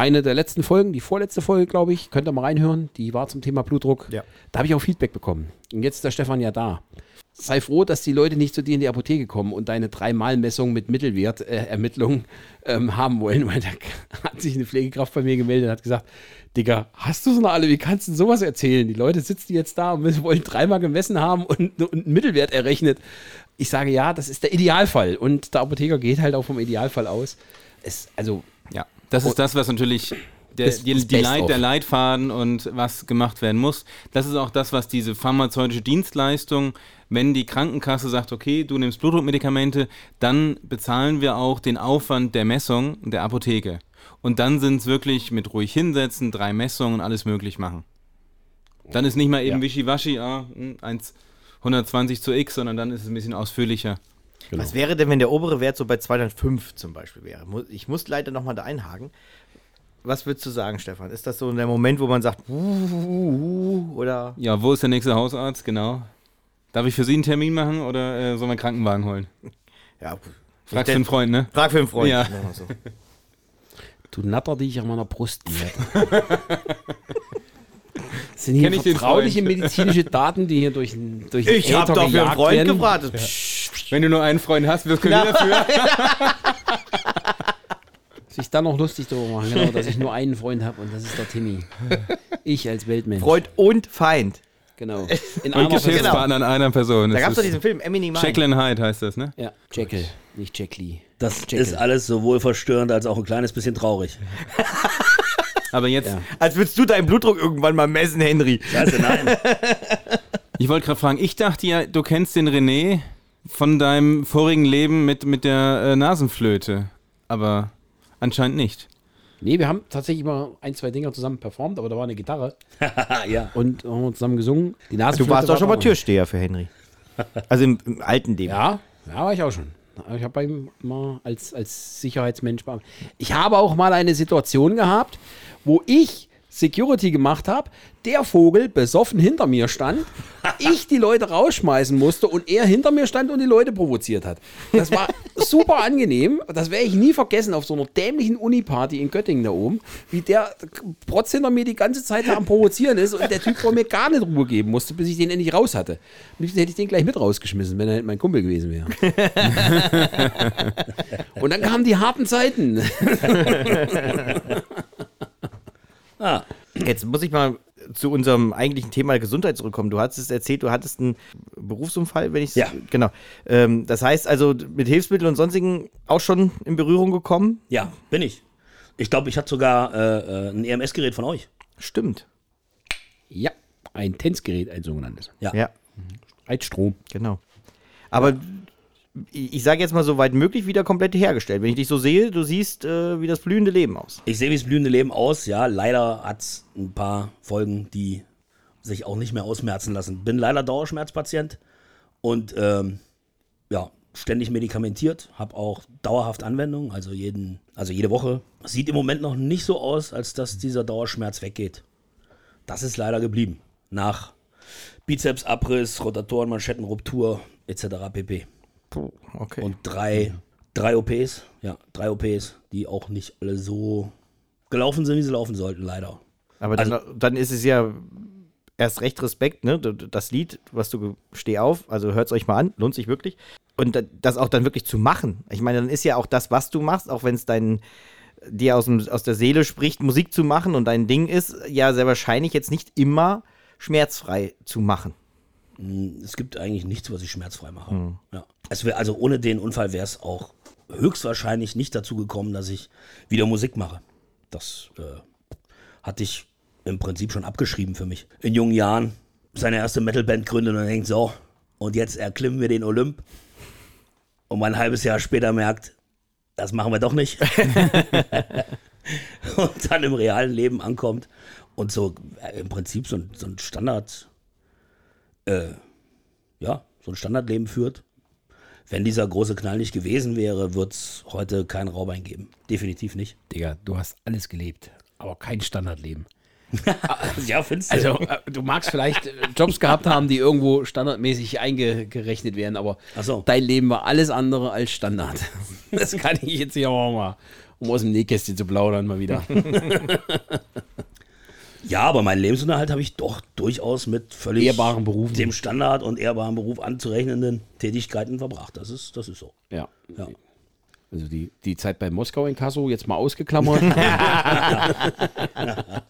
eine der letzten Folgen, die vorletzte Folge, glaube ich, könnt ihr mal reinhören, die war zum Thema Blutdruck. Ja. Da habe ich auch Feedback bekommen. Und jetzt ist der Stefan ja da. Sei froh, dass die Leute nicht zu dir in die Apotheke kommen und deine Dreimalmessung mit Mittelwertermittlung ähm, haben wollen, weil da hat sich eine Pflegekraft bei mir gemeldet und hat gesagt, Digga, hast du es noch alle? Wie kannst du denn sowas erzählen? Die Leute sitzen jetzt da und wollen dreimal gemessen haben und, und einen Mittelwert errechnet. Ich sage ja, das ist der Idealfall und der Apotheker geht halt auch vom Idealfall aus. Es, also Ja, das ist das, was natürlich der, die, die Leit, der Leitfaden und was gemacht werden muss. Das ist auch das, was diese pharmazeutische Dienstleistung, wenn die Krankenkasse sagt, okay, du nimmst Blutdruckmedikamente, dann bezahlen wir auch den Aufwand der Messung der Apotheke. Und dann sind es wirklich mit ruhig hinsetzen, drei Messungen, alles möglich machen. Dann ist nicht mal eben Ja. wischiwaschi, ah, hm, 1, 120 zu x, sondern dann ist es ein bisschen ausführlicher. Was wäre denn, wenn der obere Wert so bei 205 zum Beispiel wäre? Ich muss leider nochmal da einhaken. Was würdest du sagen, Stefan? Ist das so der Moment, wo man sagt, "Uh, oder Ja, wo ist der nächste Hausarzt? Genau. Darf ich für Sie einen Termin machen oder äh, soll man einen Krankenwagen holen? ja, Frag für einen Freund, ne? Frag für einen Freund. Ja. So. Du Natter, die ich an meiner Brust. Das sind hier vertrauliche medizinische Daten, die hier durch, den- durch den Ich habe Äther doch für einen gejagt Freund werden. gefragt. Psch, Wenn du nur einen Freund hast, wirst du dafür. Sich dann noch lustig darüber machen, genau, dass ich nur einen Freund habe und das ist der Timmy. Ich als Weltmensch. Freund und Feind. Genau. In Und. Geschäftspartner an einer Person. Da gab es doch diesen Film, Emily Mine. Jacqueline Hyde heißt das, ne? Ja, Jekyll, nicht Jack Lee. Das Jekyll. ist alles sowohl verstörend als auch ein kleines bisschen traurig. Aber jetzt, Ja. Als würdest du deinen Blutdruck irgendwann mal messen, Henry. Scheiße, nein. ich wollte gerade fragen, ich dachte ja, du kennst den René von deinem vorigen Leben mit, mit der äh, Nasenflöte. Aber anscheinend nicht. Nee, wir haben tatsächlich immer ein, zwei Dinger zusammen performt, aber da war eine Gitarre ja. und haben wir zusammen gesungen. Die Du Nasenflöte warst doch war schon mal. Türsteher für Henry. Also im, im alten Leben. Ja, ja, war ich auch schon. Ich habe bei ihm mal als, als Sicherheitsmensch. Ich habe auch mal eine Situation gehabt, wo ich Security gemacht habe, der Vogel besoffen hinter mir stand, ich die Leute rausschmeißen musste und er hinter mir stand und die Leute provoziert hat. Das war super angenehm. Das werde ich nie vergessen auf so einer dämlichen Uni-Party in Göttingen da oben, wie der Protz hinter mir die ganze Zeit da am Provozieren ist und der Typ vor mir gar nicht Ruhe geben musste, bis ich den endlich raus hatte. Am liebsten hätte ich den gleich mit rausgeschmissen, wenn er mein Kumpel gewesen wäre. und dann kamen die harten Zeiten. Ah, Jetzt muss ich mal zu unserem eigentlichen Thema Gesundheit zurückkommen. Du hattest erzählt, du hattest einen Berufsunfall, wenn ich Ja. Genau. Ähm, das heißt also mit Hilfsmitteln und sonstigen auch schon in Berührung gekommen? ja, bin ich. Ich glaube, ich hatte sogar äh, äh, ein EMS-Gerät von euch. Stimmt. Ja, ein Tänzgerät, ein sogenanntes. Ja. Ja, Reitstrom. genau. Aber ich, sage jetzt mal so weit möglich wieder komplett hergestellt. Wenn ich dich so sehe, du siehst äh, wie das blühende Leben aus. Ich sehe, wie das blühende Leben aus. Ja, leider hat es ein paar Folgen, die sich auch nicht mehr ausmerzen lassen. Bin leider Dauerschmerzpatient und ähm, ja, ständig medikamentiert, habe auch dauerhaft Anwendung, also jeden, also jede Woche. Sieht im Moment noch nicht so aus, als dass dieser Dauerschmerz weggeht. Das ist leider geblieben. Nach Bizepsabriss, Rotatoren, Manschettenruptur etc. pp. Puh, okay. Und drei, drei OPs, ja, drei OPs, die auch nicht alle so gelaufen sind, wie sie laufen sollten, leider. Aber dann, also- dann ist es ja erst recht Respekt, ne? Das Lied, was du steh auf, also hört es euch mal an, lohnt sich wirklich. Und da- das auch dann wirklich zu machen. Ich meine, dann ist ja auch das, was du machst, auch wenn es dein dir aus, dem, aus der Seele spricht, Musik zu machen und dein Ding ist, ja sehr wahrscheinlich jetzt nicht immer schmerzfrei zu machen. Es gibt eigentlich nichts, was ich schmerzfrei mache. Ja. Es wär, also ohne den Unfall wäre es auch höchstwahrscheinlich nicht dazu gekommen, dass ich wieder Musik mache. Das äh, hatte ich im Prinzip schon abgeschrieben für mich. In jungen Jahren seine erste Metalband gründet und denkt so, und jetzt erklimmen wir den Olymp. Und man ein halbes Jahr später merkt, das machen wir doch nicht. und dann im realen Leben ankommt und so äh, im Prinzip so, ein- so ein Standard, äh, ja, so ein Standardleben führt. wenn dieser große Knall nicht gewesen wäre, wird es heute keinen Raubein geben. Definitiv nicht. Digga, du hast alles gelebt, aber kein Standardleben. ja, findest du? Also, äh, du magst vielleicht äh, Jobs gehabt haben, die irgendwo standardmäßig eingerechnet werden, aber so. dein Leben war alles andere als Standard. Das kann ich jetzt hier auch mal, um aus dem Nähkästchen zu plaudern, mal wieder. Ja, aber meinen Lebensunterhalt habe ich doch durchaus mit völlig Ehrbaren Berufen. dem Standard und ehrbaren Beruf anzurechnenden Tätigkeiten verbracht. Das ist, das ist so. Ja. Ja. Also die, die Zeit bei Moskau in Kasso jetzt mal ausgeklammert.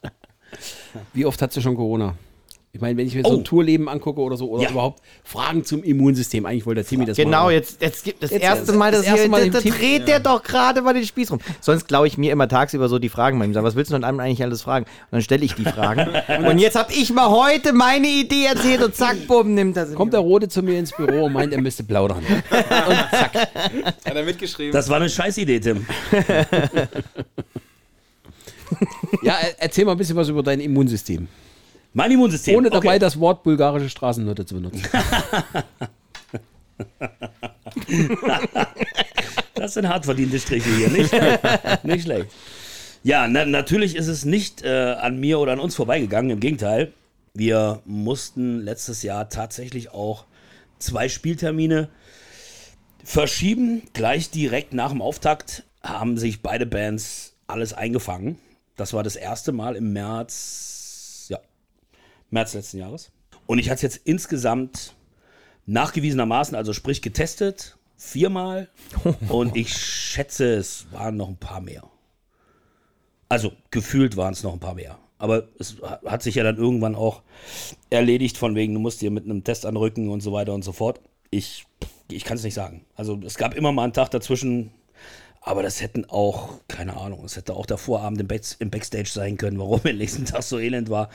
Wie oft hast du schon Corona? Ich meine, wenn ich mir so Oh. ein Tourleben angucke oder so, oder Ja. überhaupt Fragen zum Immunsystem, eigentlich wollte der Timmy das Genau, mal. jetzt, jetzt gibt das Jetzt erste das- Mal, dass das erste hier, Mal da, im da Team- dreht der doch gerade mal den Spieß rum. Sonst glaube ich mir immer tagsüber so die Fragen bei ihm. Sag, was willst du denn einem eigentlich alles fragen? Und dann stelle ich die Fragen. und jetzt habe ich mal heute meine Idee erzählt und zack, bumm, nimmt das. Kommt der Rote zu mir ins Büro und meint, er müsste plaudern. Hat er mitgeschrieben? Das war eine Scheißidee, Tim. Ja, er- erzähl mal ein bisschen was über dein Immunsystem. Mein Immunsystem. Ohne dabei okay. das Wort bulgarische Straßennote zu benutzen. Das sind hart verdiente Striche hier, nicht schlecht. nicht schlecht. Ja, na, natürlich ist es nicht äh, an mir oder an uns vorbeigegangen. Im Gegenteil, wir mussten letztes Jahr tatsächlich auch zwei Spieltermine verschieben. Gleich direkt nach dem Auftakt haben sich beide Bands alles eingefangen. Das war das erste Mal im März, März letzten Jahres. Und ich hatte es jetzt insgesamt nachgewiesenermaßen, also sprich getestet, viermal. Und ich schätze, es waren noch ein paar mehr. Also gefühlt waren es noch ein paar mehr. Aber es ha- hat sich ja dann irgendwann auch erledigt, von wegen, du musst dir mit einem Test anrücken und so weiter und so fort. Ich, ich kann es nicht sagen. Also es gab immer mal einen Tag dazwischen, aber das hätten auch, keine Ahnung, es hätte auch der Vorabend im, Back, im Backstage sein können, warum der nächsten Tag so elend war.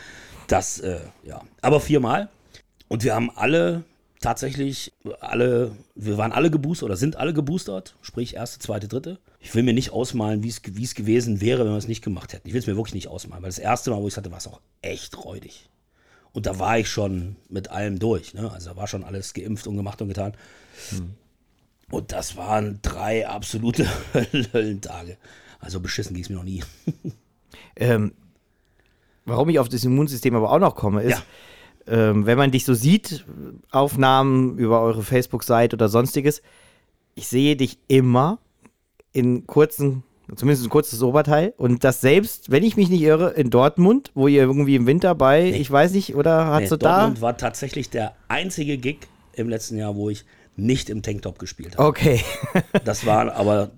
Das, äh, ja. Aber viermal. Und wir haben alle tatsächlich, alle, wir waren alle geboostert oder sind alle geboostert, sprich erste, zweite, dritte. Ich will mir nicht ausmalen, wie es gewesen wäre, wenn wir es nicht gemacht hätten. Ich will es mir wirklich nicht ausmalen, weil das erste Mal, wo ich es hatte, war es auch echt räudig. Und da war ich schon mit allem durch. Ne? Also da war schon alles geimpft und gemacht und getan. Und das waren drei absolute Höllentage. Also beschissen ging es mir noch nie. Ähm, warum ich auf das Immunsystem aber auch noch komme, ist, ähm, wenn man dich so sieht, Aufnahmen über eure Facebook-Seite oder sonstiges, ich sehe dich immer in kurzen, zumindest ein kurzes Oberteil und das selbst, wenn ich mich nicht irre, in Dortmund, wo ihr irgendwie im Winter bei, ich weiß nicht, oder hast Nee, du da? Dortmund war tatsächlich der einzige Gig im letzten Jahr, wo ich nicht im Tanktop gespielt habe. Okay. Das war aber,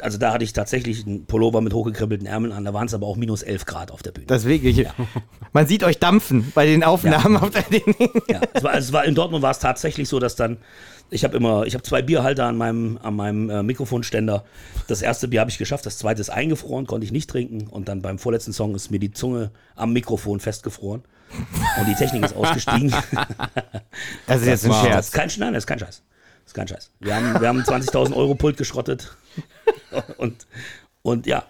also da hatte ich tatsächlich einen Pullover mit hochgekribbelten Ärmeln an, da waren es aber auch minus 11 Grad auf der Bühne. Deswegen, ich, man sieht euch dampfen bei den Aufnahmen auf der Ja, es war, es war, in Dortmund war es tatsächlich so, dass dann, ich habe immer, ich habe zwei Bierhalter an meinem, an meinem äh, Mikrofonständer. Das erste Bier habe ich geschafft, das zweite ist eingefroren, konnte ich nicht trinken. Und dann beim vorletzten Song ist mir die Zunge am Mikrofon festgefroren. Und die Technik ist ausgestiegen. Das ist jetzt ein war- Das Scherz. ist kein, nein, das ist kein Scheiß. Das ist kein Scheiß. Wir haben, wir haben 20.000 Euro Pult geschrottet. Und, und ja,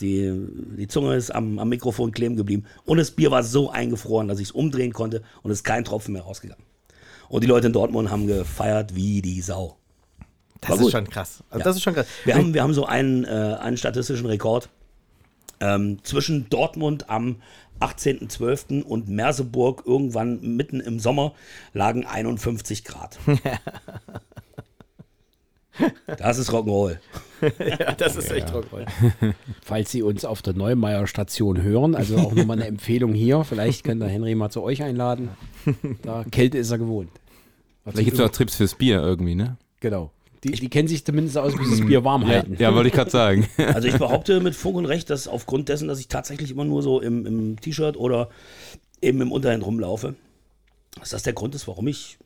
die, die Zunge ist am, am Mikrofon kleben geblieben. Und das Bier war so eingefroren, dass ich es umdrehen konnte und es ist kein Tropfen mehr rausgegangen. Und die Leute in Dortmund haben gefeiert wie die Sau. Das War ist gut. schon krass. Also Ja. Das ist schon krass. Wir haben, wir haben so einen, äh, einen statistischen Rekord. Ähm, zwischen Dortmund am 18.12. und Merseburg irgendwann mitten im Sommer lagen 51 Grad. Das ist Rock'n'Roll. ja, das ist echt Rock'n'Roll. Falls Sie uns auf der Neumeier Station hören, also auch nochmal eine Empfehlung hier. Vielleicht kann der Henry mal zu euch einladen. Da Kälte ist er gewohnt. Hat Vielleicht gibt es auch Trips fürs Bier irgendwie, ne? Genau. Die, die kennen sich zumindest aus, wie sie das Bier warm Ja, halten. ja wollte ich gerade sagen. Also ich behaupte mit Funk und Recht, dass aufgrund dessen, dass ich tatsächlich immer nur so im, im T-Shirt oder eben im Unterhemd rumlaufe, dass das der Grund ist, warum ich,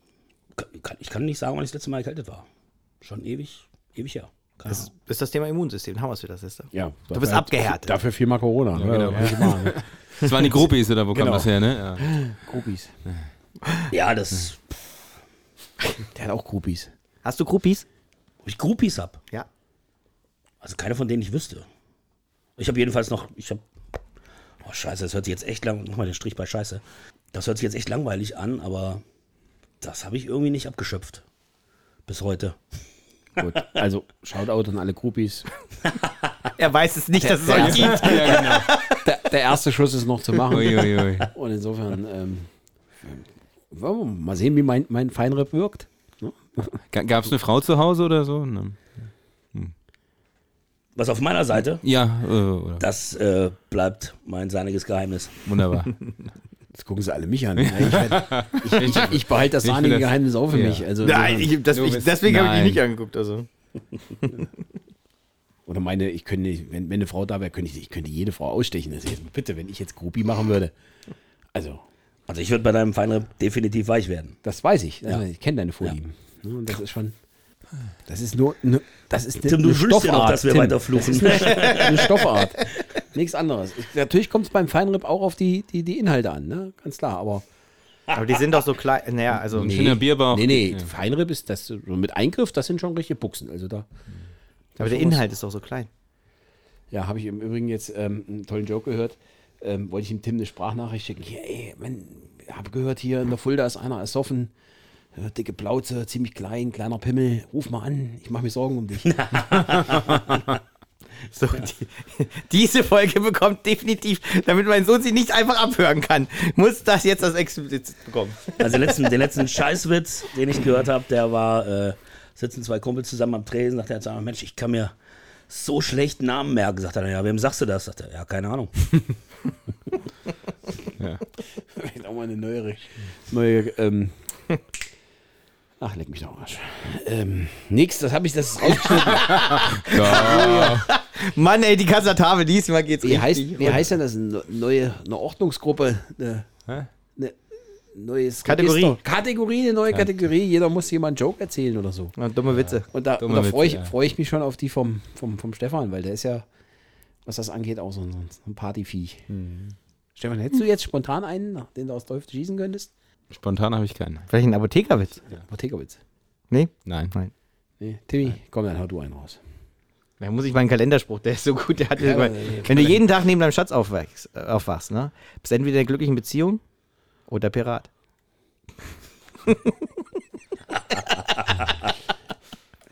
kann, ich kann nicht sagen, wann ich das letzte Mal erkältet war. Schon ewig, ewig her. Das ist das Thema Immunsystem. Haben wir es wieder, Sister. Ja, Du bist abgehärtet. Dafür viel mal Corona. Ja, genau. was ich machen. Das waren die Groupies, oder wo kam Genau. das her, ne? Ja. Groupies. Ja, das, Der hat auch Groupies. Hast du Groupies? Ob ich Groupies hab. Ja. Also keine von denen ich wüsste. Ich habe jedenfalls noch, ich habe, oh scheiße, das hört sich jetzt echt lang, mach mal den Strich bei scheiße. Das hört sich jetzt echt langweilig an, aber das habe ich irgendwie nicht abgeschöpft. Bis heute. Gut, also Shoutout an alle Groupies. Er weiß es nicht, dass es euch gibt. ja, genau. Der, der erste Schuss ist noch zu machen. Uiuiui. Und insofern, ähm, wollen wir mal sehen, wie mein, mein Feinripp wirkt. Gab es eine Frau zu Hause oder so? Ne. Was auf meiner Seite, Ja, äh, oder. das äh, bleibt mein seiniges Geheimnis. wunderbar. Jetzt gucken sie alle mich an. Ich, werd- ich, ich, ich behalte das sahnige das- Geheimnis auch für Ja. mich. Also Nein, insofern- ich, das, deswegen habe ich die nicht angeguckt. Also. oder meine, ich könnte, nicht- wenn, wenn eine Frau da wäre, könnte ich, ich könnte jede Frau ausstechen. Das ist jetzt, bitte, wenn ich jetzt Groupie machen würde. Also, Also ich würde bei deinem Feinripp definitiv weich werden. das weiß ich. Ja. Ich kenne deine Vorlieben. Ne, Und das ist schon. Das ist nur. Ne, das ist eine, Tim, du eine wünschst dir noch, Stoffart. dass wir Tim. weiter fluchen. Das ist eine, eine Stoffart. Nichts anderes. Ich, natürlich kommt es beim Feinripp auch auf die, die, die Inhalte an, ne? Ganz klar. Aber Aber die sind doch so klein. Naja, also. Ein schöner Bierbauch. Nee, nee, Ja. Feinripp ist das so mit Eingriff, das sind schon richtige Buchsen. Also da. Aber der Inhalt ist doch so klein. Ja, habe ich im Übrigen jetzt ähm, einen tollen Joke gehört. Ähm, wollte ich dem Tim eine Sprachnachricht schicken. Hier, ey, man, habe gehört, hier in der Fulda ist einer ersoffen. Ja, dicke Plauze, ziemlich klein, kleiner Pimmel. Ruf mal an, ich mache mir Sorgen um dich. So, die, diese Folge bekommt definitiv, damit mein Sohn sie nicht einfach abhören kann, muss das jetzt das explizit bekommen. Also den letzten, den letzten Scheißwitz, den ich gehört habe, der war, äh, sitzen zwei Kumpels zusammen am Tresen, sagt er Mensch, ich kann mir so schlecht Namen merken. Sagt er, ja, wem sagst du das? Sagt er, ja, keine Ahnung. Vielleicht auch mal eine neuere. Neue, ähm, Ach, leck mich doch am Arsch. Ähm, nix, das habe ich, das ist rausgeschnitten. Mann, ey, die Kasatave, diesmal geht's Wie heißt, wie heißt denn das? Eine neue eine Ordnungsgruppe? Eine, eine neues Kategorie. Register. Kategorie, eine neue Kategorie. Jeder muss jemand einen Joke erzählen oder so. Ja, dumme Witze. Und da, da freue ich, ja. freu ich mich schon auf die vom, vom, vom Stefan, weil der ist ja, was das angeht, auch so ein, so ein Partyviech. Hm. Stefan, hättest du jetzt spontan einen, den du aus Teufel schießen könntest? Spontan habe ich keinen. Vielleicht ein Apothekerwitz. Apothekerwitz. Nee? Nein. Nein. Nee, Timmy, komm, dann hau du einen raus. Da muss ich meinen Kalenderspruch, der ist so gut. Der hat Ja, ja, ja. wenn du jeden Tag neben deinem Schatz aufwachst, äh, aufwachst ne? bist du entweder in einer glücklichen Beziehung oder Pirat.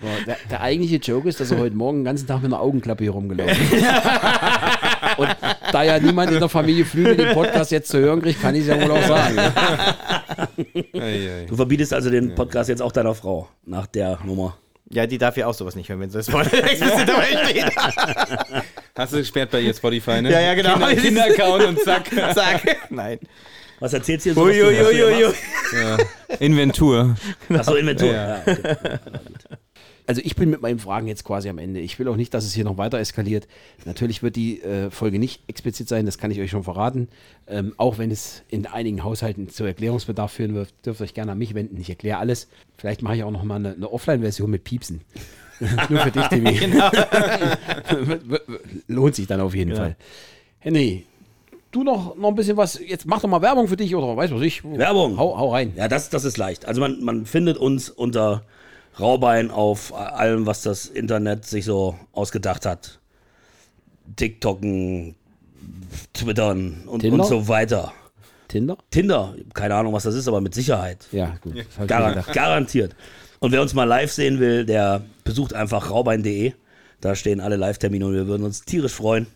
So, der, der eigentliche Joke ist, dass er heute Morgen den ganzen Tag mit einer Augenklappe hier rumgelaufen ist. Und da ja niemand in der Familie Flügel den Podcast jetzt zu hören kriegt, kann ich es ja wohl auch sagen. Du verbietest also den Podcast jetzt auch deiner Frau nach der Nummer. Ja, die darf ja auch sowas nicht hören, wenn sie das Wort explizit dabei steht. Hast du gesperrt bei ihr Spotify, ne? Ja, ja, genau. Kinder- Kinder-Account und zack. Sag. Nein. Was erzählst du hier so? Uiuiuiui. Ja. Inventur. Achso, Inventur. Ja. Ja, okay. Also ich bin mit meinen Fragen jetzt quasi am Ende. Ich will auch nicht, dass es hier noch weiter eskaliert. Natürlich wird die äh, Folge nicht explizit sein, das kann ich euch schon verraten. Ähm, auch wenn es in einigen Haushalten zu Erklärungsbedarf führen wird, dürft ihr euch gerne an mich wenden. Ich erkläre alles. Vielleicht mache ich auch noch mal eine, eine Offline-Version mit Piepsen. Nur für dich, Timmy. Lohnt sich dann auf jeden Fall. Henry, du noch, noch ein bisschen was. Jetzt mach doch mal Werbung für dich oder weiß was ich. Werbung. Hau, hau rein. Ja, das, das ist leicht. Also man, man findet uns unter Raubein auf allem, was das Internet sich so ausgedacht hat. TikToken, Twittern und, Tinder? und so weiter. Tinder? Tinder, keine Ahnung, was das ist, aber mit Sicherheit. Ja, gut. Gar garantiert. Und wer uns mal live sehen will, der besucht einfach raubein.de. Da stehen alle Live-Termine und wir würden uns tierisch freuen.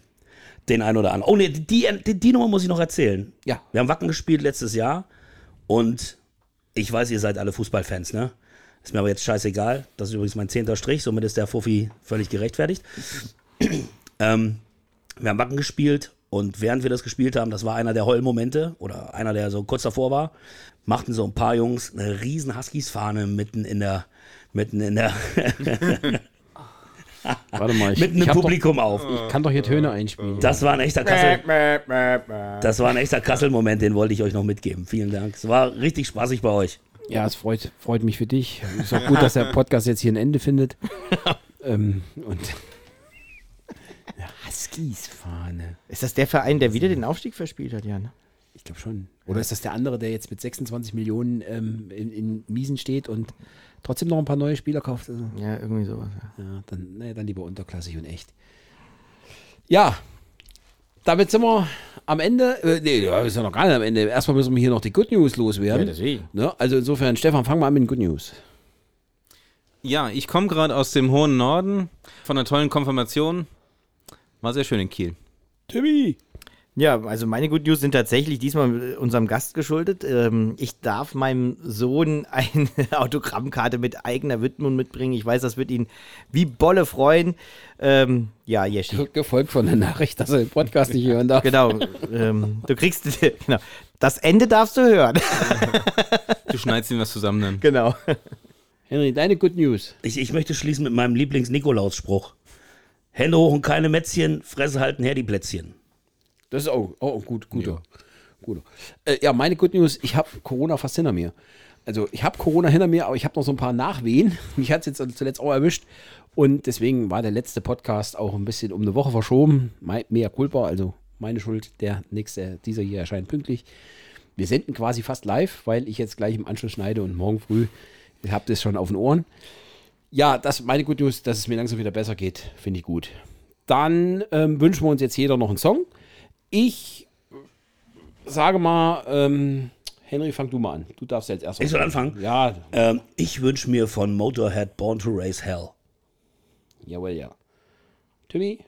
Den einen oder anderen. Oh nee, die, die, die Nummer muss ich noch erzählen. Ja. Wir haben Wacken gespielt letztes Jahr und ich weiß, ihr seid alle Fußballfans, ne? Ist mir aber jetzt scheißegal. Das ist übrigens mein zehnter Strich, somit ist der Fuffi völlig gerechtfertigt. ähm, wir haben Wacken gespielt und während wir das gespielt haben, das war einer der Heulmomente oder einer, der so kurz davor war, machten so ein paar Jungs eine riesen Huskies-Fahne mitten in der, mitten in der, Warte mal, ich, mitten ich im hab doch- Publikum auf. Ich kann doch hier Töne einspielen. Das war ein echter Kassel. Das war ein echter Kassel-Moment, den wollte ich euch noch mitgeben. Vielen Dank. Es war richtig spaßig bei euch. Ja, es freut, freut mich für dich. Ist auch gut, dass der Podcast jetzt hier ein Ende findet. ähm, und ja, Huskies-Fahne. Ist das der Verein, der wieder den Aufstieg verspielt hat, ja? Ne? Ich glaube schon. Oder ist das der andere, der jetzt mit 26 Millionen ähm, in, in Miesen steht und trotzdem noch ein paar neue Spieler kauft? Also, Ja, irgendwie sowas. Ja. ja, dann, nee, dann lieber unterklassig und echt. Ja, damit sind wir am Ende. Äh, nee, ja, wir sind noch gar nicht am Ende. Erstmal müssen wir hier noch die Good News loswerden. deswegen. Ne? Also insofern, Stefan, fang mal an mit den Good News. Ja, ich komme gerade aus dem hohen Norden von einer tollen Konfirmation. War sehr schön in Kiel. Timmy! Ja, also meine Good News sind tatsächlich diesmal unserem Gast geschuldet. Ähm, ich darf meinem Sohn eine Autogrammkarte mit eigener Widmung mitbringen. Ich weiß, das wird ihn wie Bolle freuen. Ähm, ja, Jeschi. Gefolgt von der Nachricht, dass er den Podcast nicht hören darf. Genau. ähm, du kriegst, genau. Das Ende darfst du hören. Du schneidest ihm was zusammen dann. genau. Henry, deine Good News. Ich, ich möchte schließen mit meinem Lieblings-Nikolaus-Spruch. Hände hoch und keine Mätzchen, Fresse halten her die Plätzchen. Das ist auch, auch gut, guter. guter. Äh, ja, meine Good News, ich habe Corona fast hinter mir. Also ich habe Corona hinter mir, aber ich habe noch so ein paar Nachwehen. Mich hat es jetzt zuletzt auch erwischt. Und deswegen war der letzte Podcast auch ein bisschen um eine Woche verschoben. Mein, mehr Culpa, also meine Schuld. Der nächste, dieser hier erscheint pünktlich. Wir senden quasi fast live, weil ich jetzt gleich im Anschluss schneide und morgen früh, ihr habt es schon auf den Ohren. Ja, das meine Good News, dass es mir langsam wieder besser geht, finde ich gut. Dann ähm, wünschen wir uns jetzt jeder noch einen Song. Ich sage mal, ähm, Henry, fang du mal an. Du darfst jetzt erst Ich soll anfangen? Ja, Ähm, ich wünsche mir von Motorhead Born to Raise Hell. jawohl, ja. Timmy?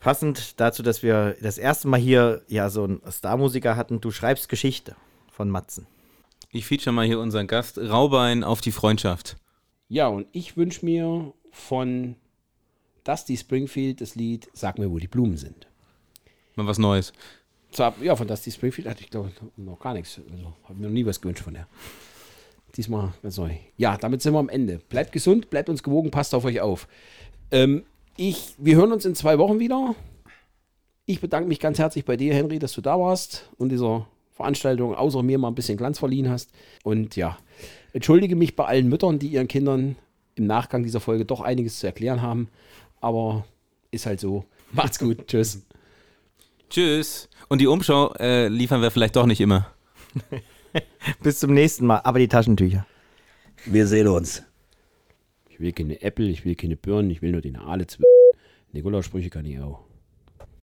Passend dazu, dass wir das erste Mal hier ja so einen Starmusiker hatten. Du schreibst Geschichte von Matzen. Ich feature mal hier unseren Gast Raubein auf die Freundschaft. Ja, und ich wünsche mir von Dusty Springfield das Lied Sag mir, wo die Blumen sind. Mal was Neues. Ja, von Dusty Springfield hatte ich, glaube noch gar nichts. Also, habe mir noch nie was gewünscht von der. Diesmal ganz neu. Ja, damit sind wir am Ende. Bleibt gesund, bleibt uns gewogen, passt auf euch auf. Ähm, ich, wir hören uns in zwei Wochen wieder. Ich bedanke mich ganz herzlich bei dir, Henry, dass du da warst und dieser Veranstaltung außer mir mal ein bisschen Glanz verliehen hast. Und ja, entschuldige mich bei allen Müttern, die ihren Kindern im Nachgang dieser Folge doch einiges zu erklären haben. Aber ist halt so. Macht's gut. Tschüss. Tschüss. Und die Umschau äh, liefern wir vielleicht doch nicht immer. Bis zum nächsten Mal. Aber die Taschentücher. Wir sehen uns. Ich will keine Äpfel, ich will keine Birnen, ich will nur den Aale Nikolaussprüche kann ich auch.